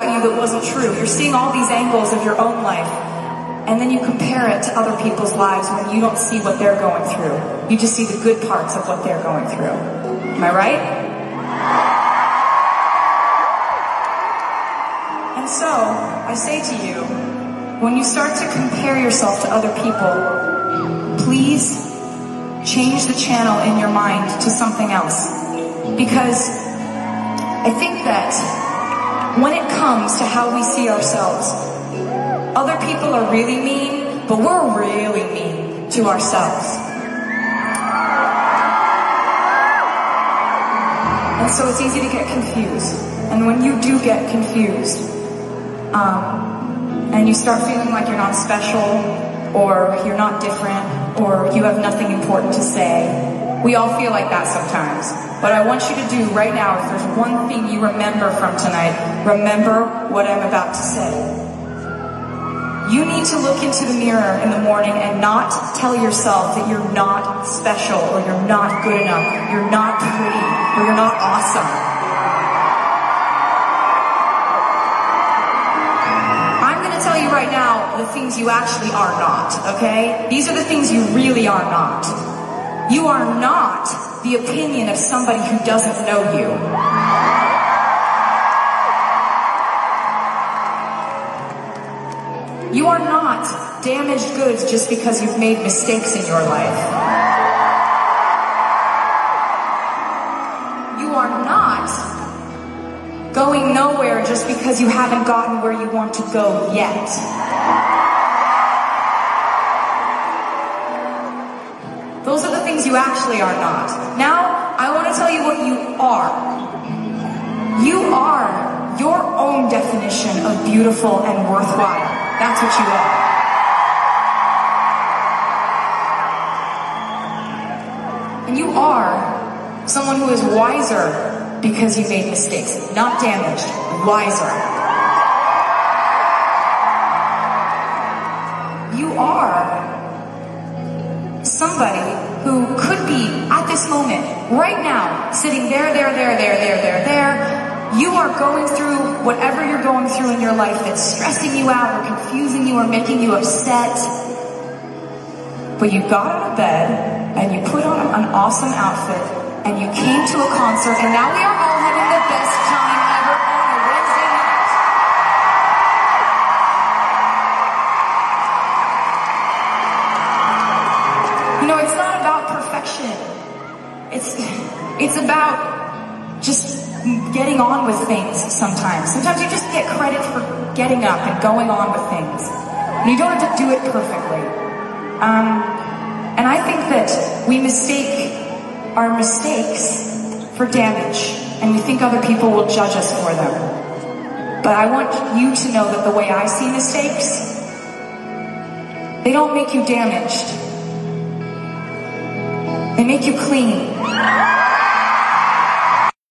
about you that wasn't true. You're seeing all these angles of your own life. And then you compare it to other people's lives when you don't see what they're going through. You just see the good parts of what they're going through. Am I right? And so, I say to you, when you start to compare yourself to other people, please change the channel in your mind to something else. Because I think that when it comes to how we see ourselves, other people are really mean, but we're really mean to ourselves. And so it's easy to get confused. And when you do get confused, um, and you start feeling like you're not special, or you're not different, or you have nothing important to say, we all feel like that sometimes. But I want you to do right now, if there's one thing you remember from tonight, remember what I'm about to say. You need to look into the mirror in the morning and not tell yourself that you're not special or you're not good enough, you're not pretty, or you're not awesome. I'm going to tell you right now the things you actually are not, okay? These are the things you really are not. You are not the opinion of somebody who doesn't know you. You are not damaged goods just because you've made mistakes in your life. You are not going nowhere just because you haven't gotten where you want to go yet. Things you actually are not. Now, I want to tell you what you are. You are your own definition of beautiful and worthwhile. That's what you are. And you are someone who is wiser because you made mistakes, not damaged, wiser. You are somebody who could be at this moment, right now, sitting there, there, there, there, there, there, there, you are going through whatever you're going through in your life that's stressing you out or confusing you or making you upset. But you got out of bed and you put on an awesome outfit and you came to a concert and now we are It's, it's about just getting on with things sometimes. Sometimes you just get credit for getting up and going on with things. And you don't have to do it perfectly. Um, and I think that we mistake our mistakes for damage, and we think other people will judge us for them. But I want you to know that the way I see mistakes, they don't make you damaged. They make you clean.